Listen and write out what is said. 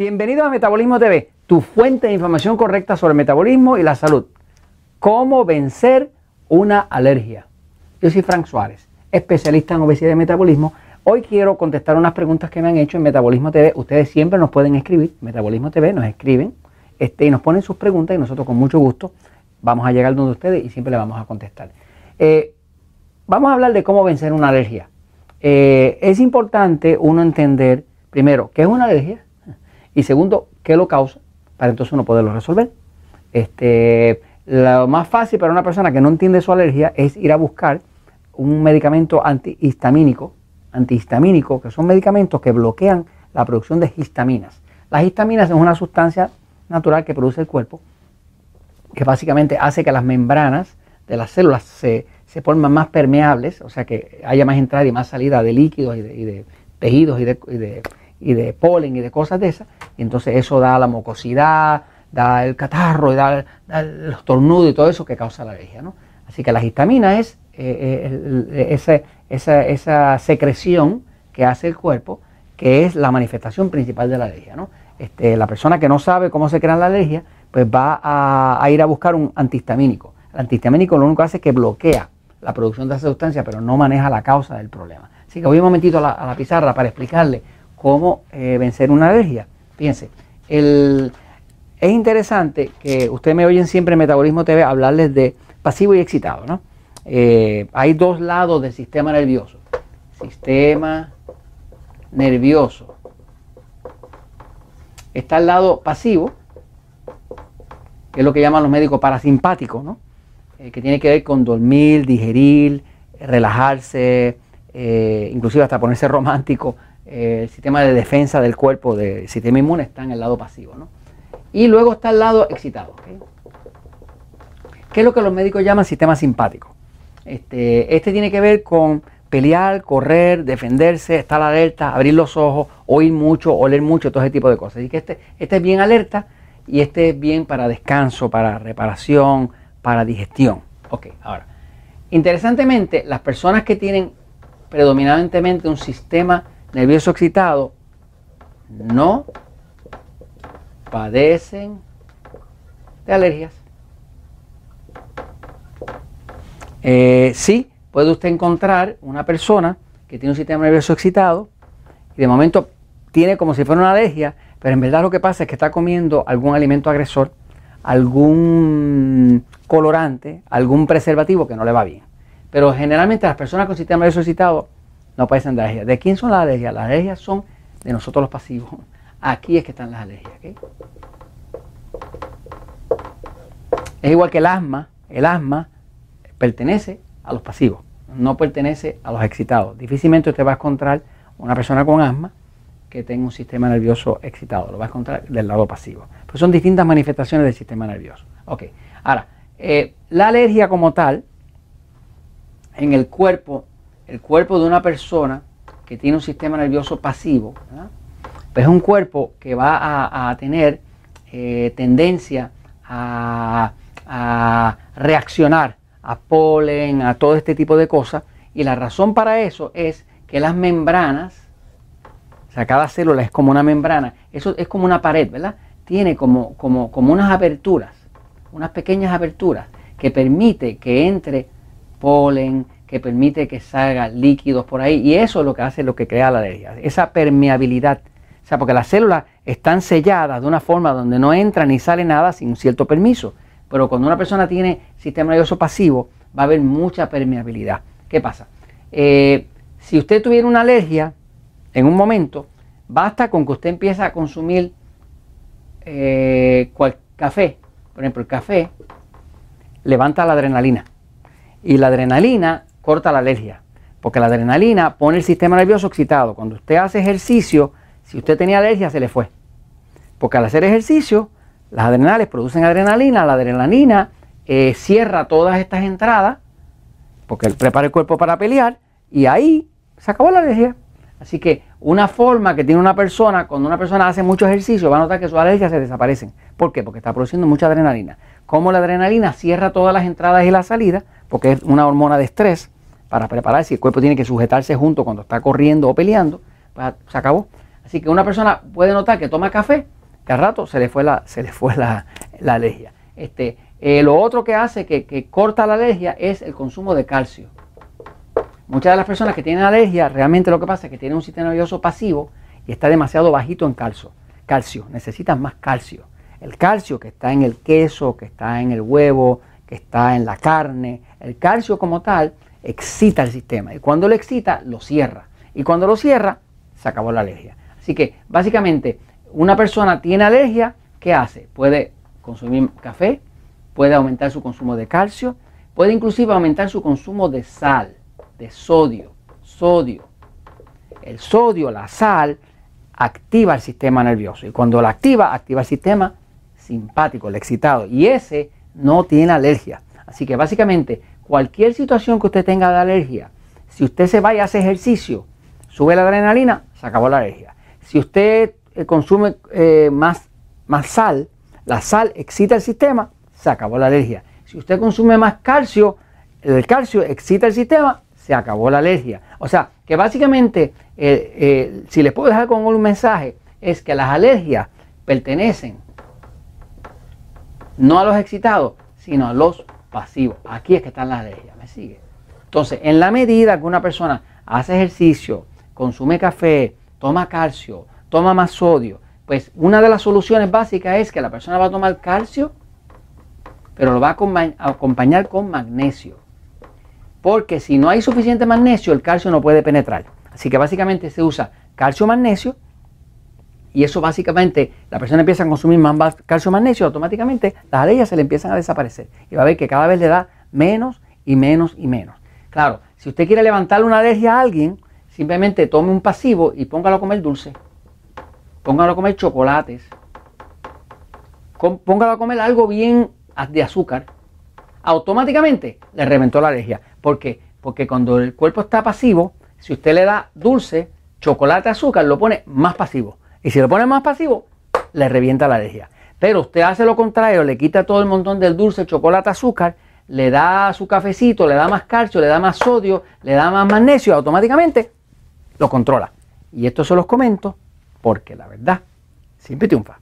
Bienvenido a Metabolismo TV, tu fuente de información correcta sobre el metabolismo y la salud. ¿Cómo vencer una alergia? Yo soy Frank Suárez, especialista en obesidad y metabolismo. Hoy quiero contestar unas preguntas que me han hecho en Metabolismo TV. Ustedes siempre nos pueden escribir, Metabolismo TV, nos escriben este, y nos ponen sus preguntas y nosotros con mucho gusto vamos a llegar donde ustedes y siempre le vamos a contestar. Eh, vamos a hablar de cómo vencer una alergia. Eh, es importante uno entender, primero, qué es una alergia y segundo, qué lo causa, para entonces uno poderlo resolver. Este, lo más fácil para una persona que no entiende su alergia es ir a buscar un medicamento antihistamínico, antihistamínico, que son medicamentos que bloquean la producción de histaminas. Las histaminas es una sustancia natural que produce el cuerpo, que básicamente hace que las membranas de las células se, se forman más permeables, o sea que haya más entrada y más salida de líquidos y de, tejidos y de, polen y de cosas de esas. Y entonces eso da la mucosidad, da el catarro, y da, los tornudos y todo eso que causa la alergia. ¿no? Así que la histamina es eh, eh, esa, esa, secreción que hace el cuerpo, que es la manifestación principal de la alergia. ¿no? Este, la persona que no sabe cómo se crea la alergia, pues va a ir a buscar un antihistamínico. El antihistamínico lo único que hace es que bloquea la producción de esa sustancia, pero no maneja la causa del problema. Así que voy un momentito a la, pizarra para explicarle cómo eh, vencer una alergia. Fíjense, es interesante que ustedes me oyen siempre en Metabolismo TV hablarles de pasivo y excitado, ¿no? Eh, hay dos lados del sistema nervioso. Sistema nervioso. Está el lado pasivo, que es lo que llaman los médicos parasimpáticos, ¿no? Eh, que tiene que ver con dormir, digerir, relajarse, eh, inclusive hasta ponerse romántico. Eh, el sistema de defensa del cuerpo, del sistema inmune, está en el lado pasivo. ¿no? Y luego está el lado excitado. ¿Qué es lo que los médicos llaman sistema simpático? Este, este tiene que ver con pelear, correr, defenderse, estar alerta, abrir los ojos, oír mucho, oler mucho, todo ese tipo de cosas. Así que este, este es bien alerta y este es bien para descanso, para reparación, para digestión. Ok, ahora, interesantemente, las personas que tienen predominantemente un sistema nervioso excitado no padecen de alergias. Eh, sí, puede usted encontrar una persona que tiene un sistema nervioso excitado y de momento tiene como si fuera una alergia, pero en verdad lo que pasa es que está comiendo algún alimento agresor, algún colorante, algún preservativo que no le va bien. Pero generalmente las personas con sistema nervioso excitado no padecen de alergias. ¿De quién son las alergias? Las alergias son de nosotros los pasivos. Aquí es que están las alergias. Es igual que el asma. El asma pertenece a los pasivos, no pertenece a los excitados. Difícilmente usted va a encontrar una persona con asma que tenga un sistema nervioso excitado. Lo va a encontrar del lado pasivo. Pues son distintas manifestaciones del sistema nervioso. Ok, ahora, eh, la alergia como tal, en el cuerpo, el cuerpo de una persona que tiene un sistema nervioso pasivo, pues es un cuerpo que va a, tener eh, tendencia a, a reaccionar a polen, a todo este tipo de cosas. Y la razón para eso es que las membranas, o sea, cada célula es como una membrana, eso es como una pared, ¿verdad? Tiene como, como, como unas aberturas unas pequeñas aberturas que permite que entre polen, que permite que salga líquidos por ahí. Y eso es lo que hace, lo que crea la alergia, esa permeabilidad. O sea, porque las células están selladas de una forma donde no entra ni sale nada sin un cierto permiso. Pero cuando una persona tiene sistema nervioso pasivo, va a haber mucha permeabilidad. ¿Qué pasa? Eh, si usted tuviera una alergia en un momento, basta con que usted empiece a consumir eh, café por ejemplo, el café levanta la adrenalina y la adrenalina corta la alergia, porque la adrenalina pone el sistema nervioso excitado. Cuando usted hace ejercicio, si usted tenía alergia, se le fue. Porque al hacer ejercicio, las adrenales producen adrenalina, la adrenalina eh, cierra todas estas entradas, porque él prepara el cuerpo para pelear, y ahí se acabó la alergia. Así que una forma que tiene una persona, cuando una persona hace mucho ejercicio, va a notar que sus alergias se desaparecen. ¿Por qué? Porque está produciendo mucha adrenalina. Como la adrenalina cierra todas las entradas y las salidas, porque es una hormona de estrés para prepararse, el cuerpo tiene que sujetarse junto cuando está corriendo o peleando, pues se acabó. Así que una persona puede notar que toma café, que al rato se le fue la, se le fue la, alergia. Este, eh, lo otro que hace que, corta la alergia es el consumo de calcio. Muchas de las personas que tienen alergia, realmente lo que pasa es que tienen un sistema nervioso pasivo y está demasiado bajito en calcio. Calcio, necesitan más calcio. El calcio que está en el queso, que está en el huevo, que está en la carne, el calcio como tal excita el sistema y cuando lo excita lo cierra y cuando lo cierra se acabó la alergia. Así que básicamente una persona tiene alergia, ¿qué hace? Puede consumir café, puede aumentar su consumo de calcio, puede inclusive aumentar su consumo de sal, de sodio, sodio. El sodio, la sal, activa el sistema nervioso y cuando la activa, activa el sistema simpático, el excitado y ese no tiene alergia. Así que básicamente cualquier situación que usted tenga de alergia, si usted se vaya a hacer ejercicio, sube la adrenalina, se acabó la alergia. Si usted eh, consume eh, más, más sal, la sal excita el sistema, se acabó la alergia. Si usted consume más calcio, el calcio excita el sistema, se acabó la alergia. O sea, que básicamente, eh, si les puedo dejar con un mensaje, es que las alergias pertenecen no a los excitados, sino a los pasivos. Aquí es que están las alergias, ¿me sigue? Entonces, en la medida que una persona hace ejercicio, consume café, toma calcio, toma más sodio, pues una de las soluciones básicas es que la persona va a tomar calcio, pero lo va a acompañar con magnesio. Porque si no hay suficiente magnesio, el calcio no puede penetrar. Así que básicamente se usa calcio-magnesio y eso básicamente, la persona empieza a consumir más calcio magnesio, automáticamente las alergias se le empiezan a desaparecer. Y va a ver que cada vez le da menos y menos y menos. Claro, si usted quiere levantarle una alergia a alguien, simplemente tome un pasivo y póngalo a comer dulce. Póngalo a comer chocolates. Póngalo a comer algo bien de azúcar. Automáticamente le reventó la alergia. ¿Por qué? Porque cuando el cuerpo está pasivo, si usted le da dulce, chocolate, azúcar, lo pone más pasivo. Y si lo pone más pasivo, le revienta la alergia. Pero usted hace lo contrario, le quita todo el montón del dulce, chocolate, azúcar, le da su cafecito, le da más calcio, le da más sodio, le da más magnesio, automáticamente lo controla. Y esto se los comento porque la verdad siempre triunfa.